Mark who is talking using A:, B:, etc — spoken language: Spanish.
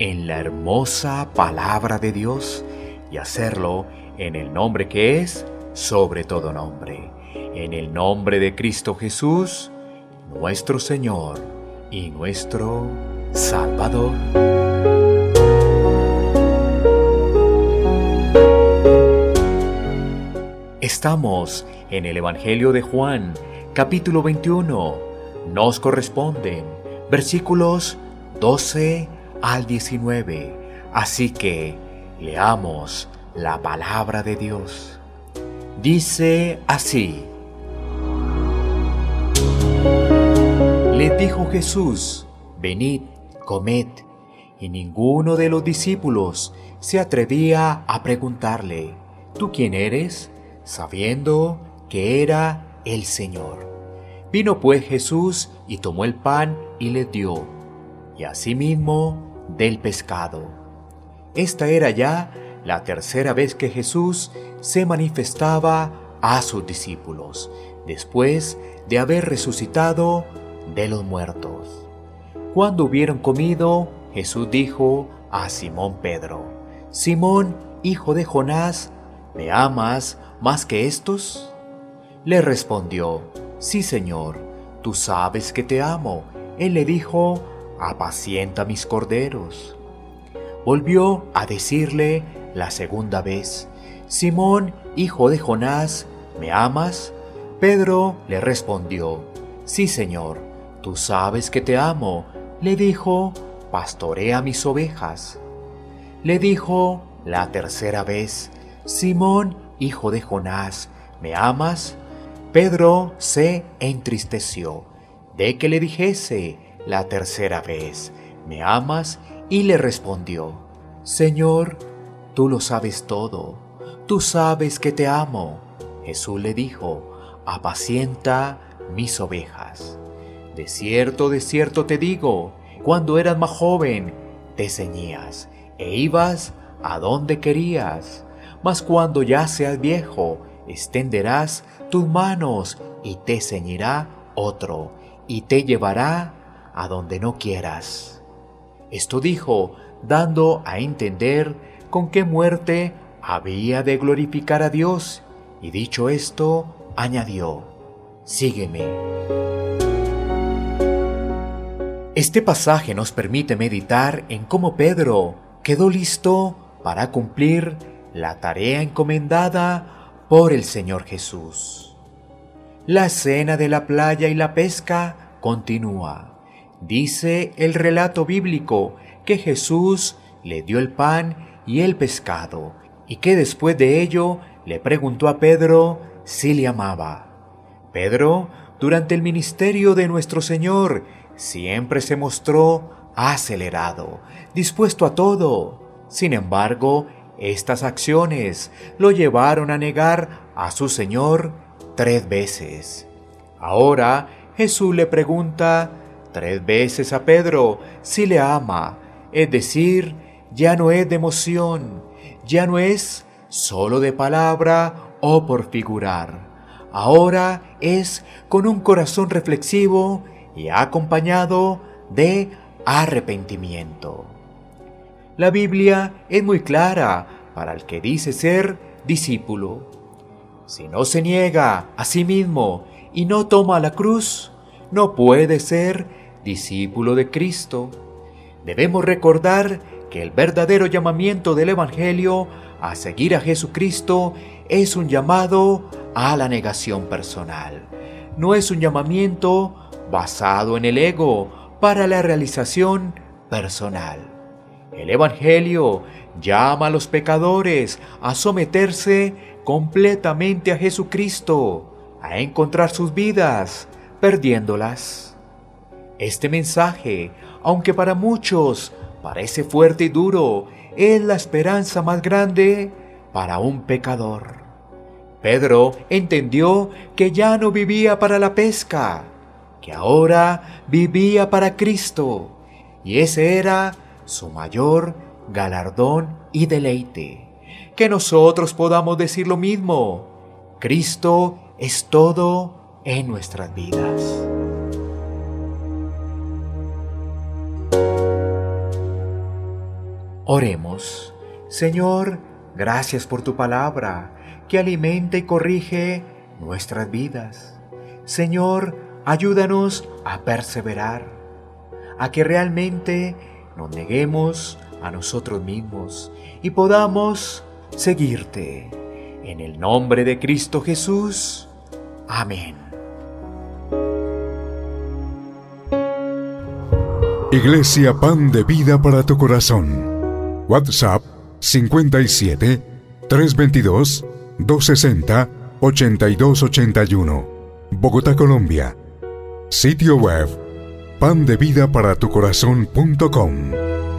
A: en la hermosa palabra de Dios y hacerlo en el nombre que es sobre todo nombre, en el nombre de Cristo Jesús, nuestro Señor y nuestro Salvador. Estamos en el Evangelio de Juan, capítulo 21. Nos corresponden versículos 12 al 19. Así que leamos la palabra de Dios. Dice así. Le dijo Jesús, venid, comed. Y ninguno de los discípulos se atrevía a preguntarle, ¿tú quién eres? sabiendo que era el Señor. Vino pues Jesús y tomó el pan y le dio, y asimismo del pescado. Esta era ya la tercera vez que Jesús se manifestaba a sus discípulos, después de haber resucitado de los muertos. Cuando hubieron comido, Jesús dijo a Simón Pedro, Simón, hijo de Jonás, ¿me amas más que estos? Le respondió, Sí, Señor, tú sabes que te amo. Él le dijo, Apacienta mis corderos. Volvió a decirle la segunda vez, Simón, hijo de Jonás, ¿me amas? Pedro le respondió, Sí, Señor, tú sabes que te amo. Le dijo, Pastorea mis ovejas. Le dijo la tercera vez, Simón, hijo de Jonás, ¿me amas? Pedro se entristeció de que le dijese la tercera vez, ¿me amas? Y le respondió, Señor, tú lo sabes todo, tú sabes que te amo. Jesús le dijo, apacienta mis ovejas. De cierto, de cierto te digo, cuando eras más joven, te ceñías e ibas a donde querías, mas cuando ya seas viejo, extenderás tus manos y te ceñirá otro, y te llevará a donde no quieras. Esto dijo, dando a entender con qué muerte había de glorificar a Dios, y dicho esto, añadió, Sígueme. Este pasaje nos permite meditar en cómo Pedro quedó listo para cumplir la tarea encomendada por el Señor Jesús. La escena de la playa y la pesca continúa. Dice el relato bíblico que Jesús le dio el pan y el pescado, y que después de ello le preguntó a Pedro si le amaba. Pedro, durante el ministerio de nuestro Señor, siempre se mostró acelerado, dispuesto a todo. Sin embargo, estas acciones lo llevaron a negar a su Señor tres veces. Ahora Jesús le pregunta tres veces a Pedro si le ama, es decir, ya no es de emoción, ya no es solo de palabra o por figurar. Ahora es con un corazón reflexivo y acompañado de arrepentimiento. La Biblia es muy clara para el que dice ser discípulo. Si no se niega a sí mismo y no toma la cruz, no puede ser discípulo de Cristo. Debemos recordar que el verdadero llamamiento del Evangelio a seguir a Jesucristo es un llamado a la negación personal. No es un llamamiento basado en el ego para la realización personal. El Evangelio llama a los pecadores a someterse completamente a Jesucristo, a encontrar sus vidas, perdiéndolas. Este mensaje, aunque para muchos parece fuerte y duro, es la esperanza más grande para un pecador. Pedro entendió que ya no vivía para la pesca, que ahora vivía para Cristo, y ese era su mayor galardón y deleite. Que nosotros podamos decir lo mismo. Cristo es todo en nuestras vidas. Oremos. Señor, gracias por tu palabra que alimenta y corrige nuestras vidas. Señor, ayúdanos a perseverar, a que realmente nos neguemos a nosotros mismos y podamos seguirte. En el nombre de Cristo Jesús. Amén.
B: Iglesia Pan de Vida para tu Corazón. WhatsApp 57 322 260 8281. Bogotá, Colombia. Sitio web pandevidaparatucorazon.com